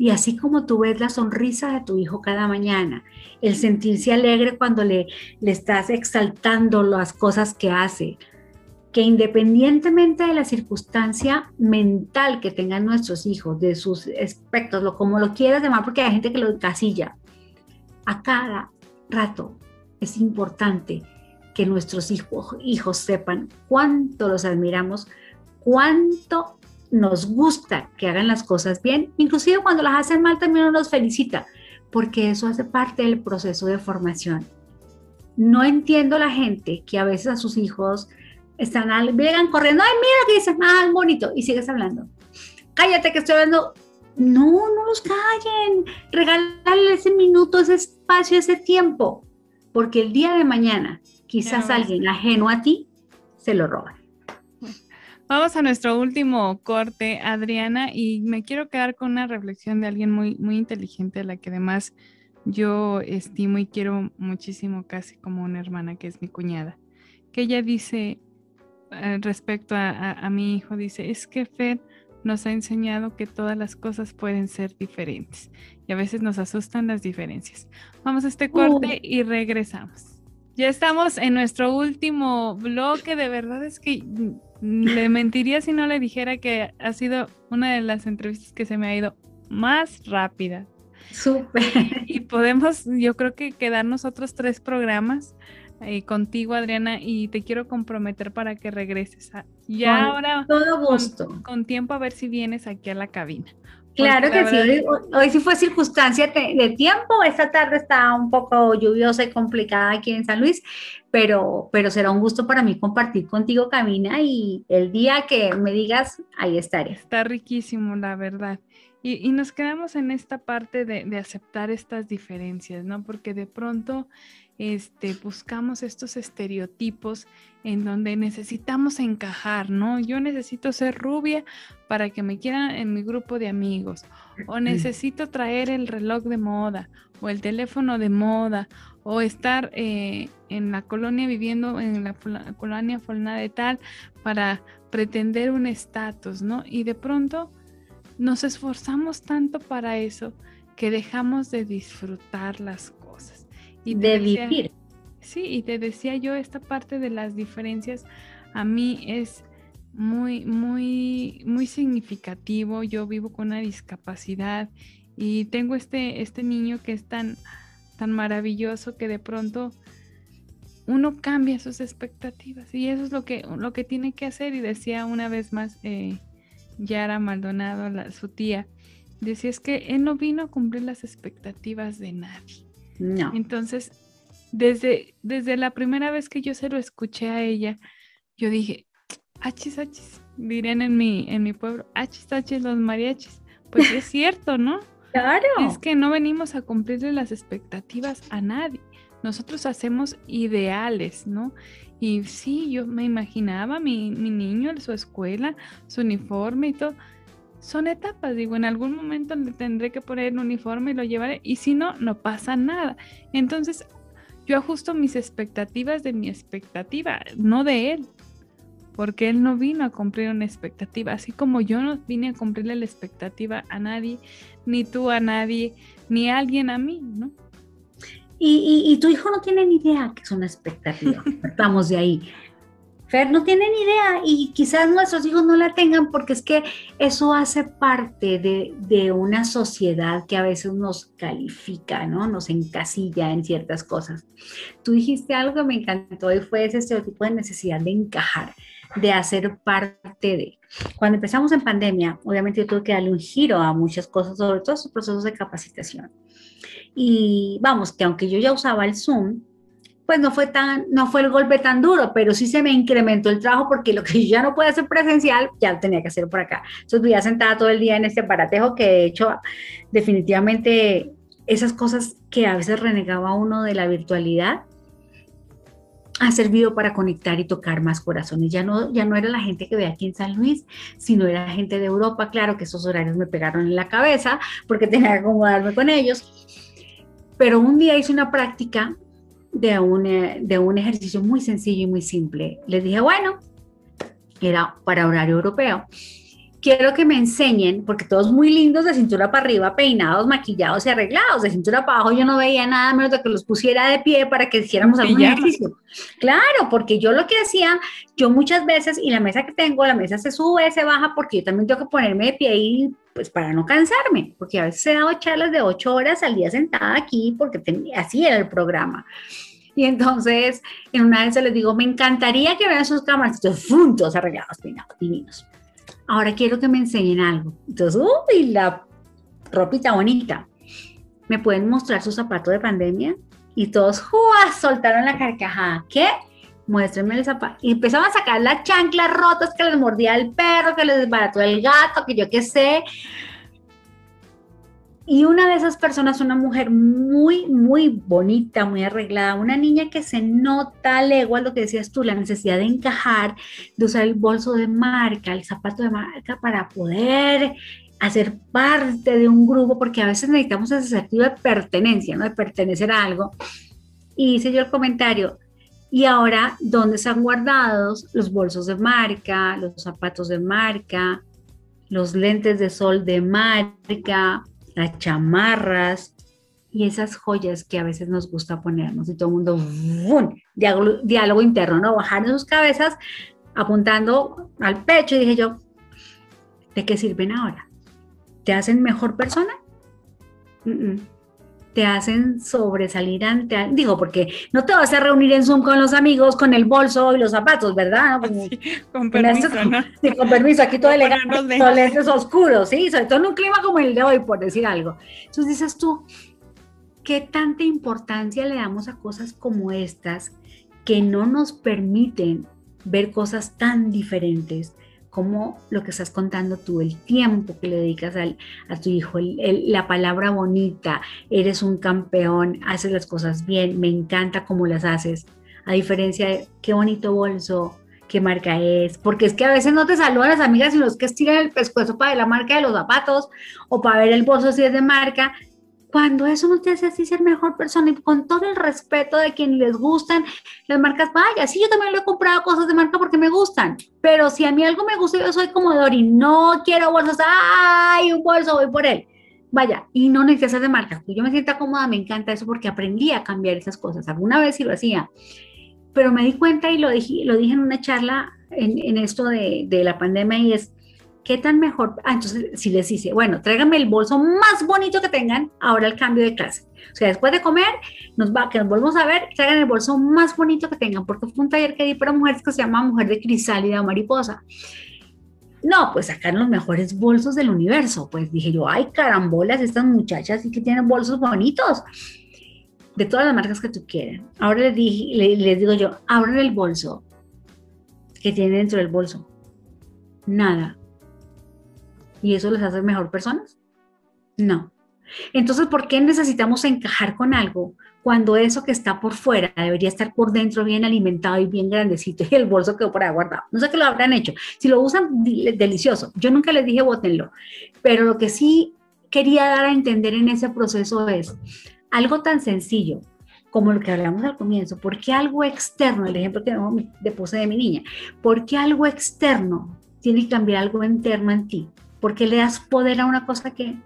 y así como tú ves la sonrisa de tu hijo cada mañana, el sentirse alegre cuando le, le estás exaltando las cosas que hace, que independientemente de la circunstancia mental que tengan nuestros hijos, de sus aspectos, lo, como lo quieras llamar, porque hay gente que lo encasilla, a cada rato es importante que nuestros hijos, hijos sepan cuánto los admiramos, cuánto nos gusta que hagan las cosas bien, inclusive cuando las hacen mal también nos felicita, porque eso hace parte del proceso de formación. No entiendo la gente que a veces a sus hijos están al, llegan corriendo, ay, mira que dicen, ah, bonito, y sigues hablando. Cállate que estoy hablando. No, no los callen. Regálale ese minuto, ese espacio, ese tiempo, porque el día de mañana quizás alguien ajeno a ti se lo roba. Vamos a nuestro último corte, Adriana, y me quiero quedar con una reflexión de alguien muy, muy inteligente, a la que además yo estimo y quiero muchísimo, casi como una hermana, que es mi cuñada, que ella dice respecto a, mi hijo, dice, es que Fer nos ha enseñado que todas las cosas pueden ser diferentes y a veces nos asustan las diferencias. Vamos a este corte y regresamos. Ya estamos en nuestro último bloque, de verdad es que le mentiría si no le dijera que ha sido una de las entrevistas que se me ha ido más rápida. Súper. Y podemos, yo creo que quedarnos otros tres programas eh, contigo, Adriana, y te quiero comprometer para que regreses. ya ahora, todo gusto. con, tiempo, a ver si vienes aquí a la cabina. Claro que sí, hoy, sí fue circunstancia de, tiempo, esta tarde está un poco lluviosa y complicada aquí en San Luis, pero, pero será un gusto para mí compartir contigo Camina y el día que me digas, ahí estaré. Está riquísimo, la verdad. Y, nos quedamos en esta parte de, de, aceptar estas diferencias, ¿no? Porque de pronto este, buscamos estos estereotipos en donde necesitamos encajar, ¿no? Yo necesito ser rubia para que me quieran en mi grupo de amigos, o necesito traer el reloj de moda, o el teléfono de moda, o estar eh, en la colonia viviendo en la colonia fulana de tal para pretender un estatus, ¿no? Y de pronto nos esforzamos tanto para eso que dejamos de disfrutar las cosas. Y de vivir. Sí, y te decía yo, esta parte de las diferencias a mí es muy, muy, muy significativo. Yo vivo con una discapacidad y tengo este, este niño que es tan, tan maravilloso que de pronto uno cambia sus expectativas y eso es lo que, lo que tiene que hacer. Y decía una vez más eh, Yara Maldonado, su tía, decía es que él no vino a cumplir las expectativas de nadie. No. Entonces, desde, desde la primera vez que yo se lo escuché a ella, yo dije, achis, achis, dirían en mi, en mi pueblo, achis, achis los mariachis. Pues es cierto, ¿no? Claro. Es que no venimos a cumplirle las expectativas a nadie. Nosotros hacemos ideales, ¿no? Y sí, yo me imaginaba mi, mi niño en su escuela, su uniforme y todo. Son etapas, digo, en algún momento le tendré que poner el uniforme y lo llevaré, y si no, no pasa nada. Entonces, yo ajusto mis expectativas de mi expectativa, no de él, porque él no vino a cumplir una expectativa, así como yo no vine a cumplirle la expectativa a nadie, ni tú a nadie, ni alguien a mí, ¿no? Y, tu hijo no tiene ni idea que es una expectativa. Vamos de ahí. Fer no tiene ni idea y quizás nuestros hijos no la tengan porque es que eso hace parte de, de, una sociedad que a veces nos califica, ¿no? Nos encasilla en ciertas cosas. Tú dijiste algo que me encantó y fue ese estereotipo de necesidad de encajar, de hacer parte de. Cuando empezamos en pandemia, obviamente yo tuve que darle un giro a muchas cosas, sobre todo esos procesos de capacitación. Y vamos, que aunque yo ya usaba el Zoom, pues no fue tan, no fue el golpe tan duro, pero sí se me incrementó el trabajo porque lo que yo ya no puedo hacer presencial, ya lo tenía que hacer por acá. Entonces voy a sentada todo el día en este aparatejo que de hecho definitivamente esas cosas que a veces renegaba uno de la virtualidad, ha servido para conectar y tocar más corazones. Ya no, ya no era la gente que ve aquí en San Luis, sino era gente de Europa. Claro que esos horarios me pegaron en la cabeza porque tenía que acomodarme con ellos pero un día hice una práctica de un, eh, de un ejercicio muy sencillo y muy simple. Les dije, bueno, era para horario europeo. Quiero que me enseñen, porque todos muy lindos de cintura para arriba, peinados, maquillados y arreglados. De cintura para abajo yo no veía nada menos de que los pusiera de pie para que hiciéramos algún ejercicio. Claro, porque yo lo que hacía, yo muchas veces, y la mesa que tengo, la mesa se sube, se baja, porque yo también tengo que ponerme de pie y pues para no cansarme, porque a veces he dado charlas de ocho horas al día sentada aquí, porque así era el programa. Y entonces, en una vez les digo, me encantaría que vean sus cámaras, juntos arreglados, peinados, divinos. Ahora quiero que me enseñen algo. Entonces, uy, la ropita bonita. ¿Me pueden mostrar su zapato de pandemia? Y todos, ¡juá! soltaron la carcajada. ¿Qué? Muéstrenme el zapato. Y empezaban a sacar las chanclas rotas que les mordía el perro, que les desbarató el gato, que yo qué sé. Y una de esas personas, una mujer muy, muy bonita, muy arreglada, una niña que se nota legua, lo que decías tú, la necesidad de encajar, de usar el bolso de marca, el zapato de marca para poder hacer parte de un grupo, porque a veces necesitamos ese sentido de pertenencia, ¿no? De pertenecer a algo. Y hice yo el comentario, y ahora, ¿dónde están guardados los bolsos de marca, los zapatos de marca, los lentes de sol de marca, las chamarras y esas joyas que a veces nos gusta ponernos? Y todo el mundo, ¡bum! Diálogo, interno, ¿no? Bajar sus cabezas apuntando al pecho y dije yo, ¿de qué sirven ahora? ¿Te hacen mejor persona? Te hacen sobresalir ante, digo, porque no te vas a reunir en Zoom con los amigos con el bolso y los zapatos, ¿verdad? con permiso, sí, con permiso, aquí todo elegante, con lentes oscuros, sí, sobre todo en un clima como el de hoy, por decir algo. Entonces dices tú, ¿qué tanta importancia le damos a cosas como estas que no nos permiten ver cosas tan diferentes? Como lo que estás contando tú, el tiempo que le dedicas a tu hijo, la palabra bonita, eres un campeón, haces las cosas bien, me encanta cómo las haces, a diferencia de qué bonito bolso, qué marca es, porque es que a veces no te saludan las amigas, sino es que estiran el pescuezo para ver la marca de los zapatos o para ver el bolso si es de marca, cuando eso no te hace así ser mejor persona y con todo el respeto de quien les gustan las marcas, vaya, sí, yo también lo he comprado cosas de marca porque me gustan, pero si a mí algo me gusta, yo soy como Dori, no quiero bolsos, ay, un bolso, voy por él. vaya, y no necesitas ser de marca. Yo me siento cómoda, me encanta eso porque aprendí a cambiar esas cosas. Alguna vez sí lo hacía, pero me di cuenta y lo dije, lo dije en una charla en, en esto de, de, la pandemia y es, ¿qué tan mejor? Ah, entonces si les dice, bueno, tráigame el bolso más bonito que tengan ahora el cambio de clase. O sea, después de comer, nos va, que nos volvemos a ver, traigan el bolso más bonito que tengan, porque fue un taller que di para mujeres que se llama Mujer de Crisálida o Mariposa. No, pues sacaron los mejores bolsos del universo. Pues dije yo, ay, carambolas, estas muchachas sí que tienen bolsos bonitos. De todas las marcas que tú quieras. Ahora les, dije, les, digo yo, abran el bolso. que tiene dentro del bolso? Nada. ¿Y eso les hace mejor personas? No. Entonces, ¿por qué necesitamos encajar con algo cuando eso que está por fuera debería estar por dentro bien alimentado y bien grandecito y el bolso quedó por ahí guardado? No sé qué lo habrán hecho. Si lo usan, delicioso. Yo nunca les dije bótenlo, pero lo que sí quería dar a entender en ese proceso es algo tan sencillo como lo que hablamos al comienzo, ¿por qué algo externo, el ejemplo que le puse de mi niña, ¿por qué algo externo tiene que cambiar algo interno en ti? ¿Por qué le das poder a una cosa que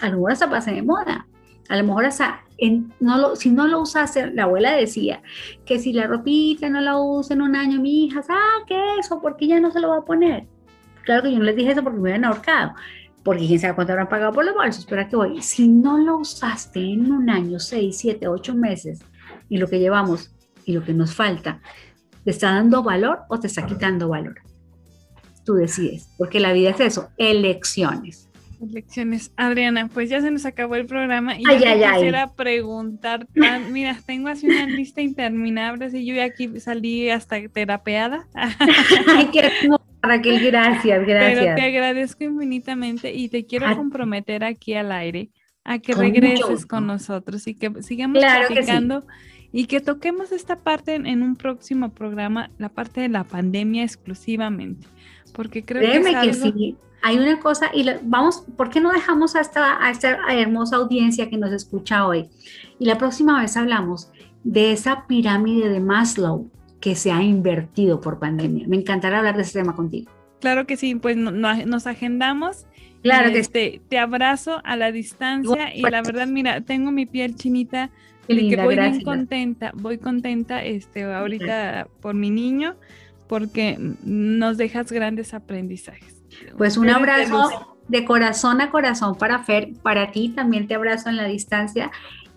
a lo mejor hasta pase de moda. A lo mejor hasta, si no lo usaste, la abuela decía que si la ropita no la usa en un año, mi hija, ah, ¿qué eso? ¿Por qué ya no se lo va a poner? Claro que yo no les dije eso porque me habían ahorcado, porque quién sabe cuánto habrán pagado por los bolsos, espera que voy. Si no lo usaste en un año, seis, siete, ocho meses, y lo que llevamos y lo que nos falta, ¿te está dando valor o te está quitando valor? Tú decides, porque la vida es eso, elecciones. Lecciones. Adriana, pues ya se nos acabó el programa y yo quisiera preguntar, mira, tengo así una lista interminable y yo ya aquí salí hasta terapeada. Ay, qué Raquel, gracias, gracias. Pero te agradezco infinitamente y te quiero comprometer aquí al aire a que regreses con nosotros y que sigamos platicando y que toquemos esta parte en, un próximo programa, la parte de la pandemia exclusivamente, porque creo que, es que sí hay una cosa, y vamos, ¿por qué no dejamos a esta, a esta hermosa audiencia que nos escucha hoy? Y la próxima vez hablamos de esa pirámide de Maslow que se ha invertido por pandemia. Me encantará hablar de ese tema contigo. Claro que sí, pues nos agendamos. Claro que este, Te abrazo a la distancia y la verdad, mira, tengo mi piel chinita y que voy bien contenta, voy contenta este, ahorita por mi niño porque nos dejas grandes aprendizajes. Pues un abrazo de corazón a corazón para Fer, para ti también te abrazo en la distancia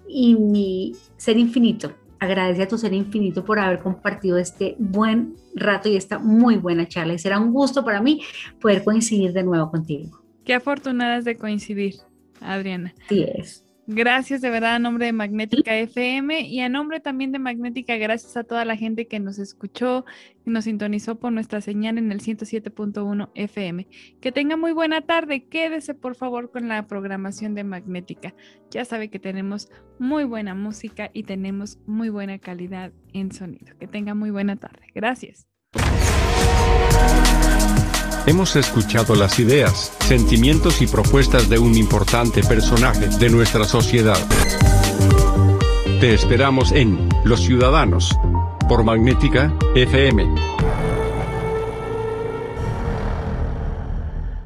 y mi ser infinito. Agradece a tu ser infinito por haber compartido este buen rato y esta muy buena charla. Y será un gusto para mí poder coincidir de nuevo contigo. Qué afortunadas de coincidir, Adriana. Sí es. Gracias de verdad a nombre de Magnética FM y a nombre también de Magnética, gracias a toda la gente que nos escuchó y nos sintonizó por nuestra señal en el 107.1 FM. Que tenga muy buena tarde. Quédese por favor con la programación de Magnética. Ya sabe que tenemos muy buena música y tenemos muy buena calidad en sonido. Que tenga muy buena tarde. Gracias. Hemos escuchado las ideas, sentimientos y propuestas de un importante personaje de nuestra sociedad. Te esperamos en Los Ciudadanos, por Magnética FM.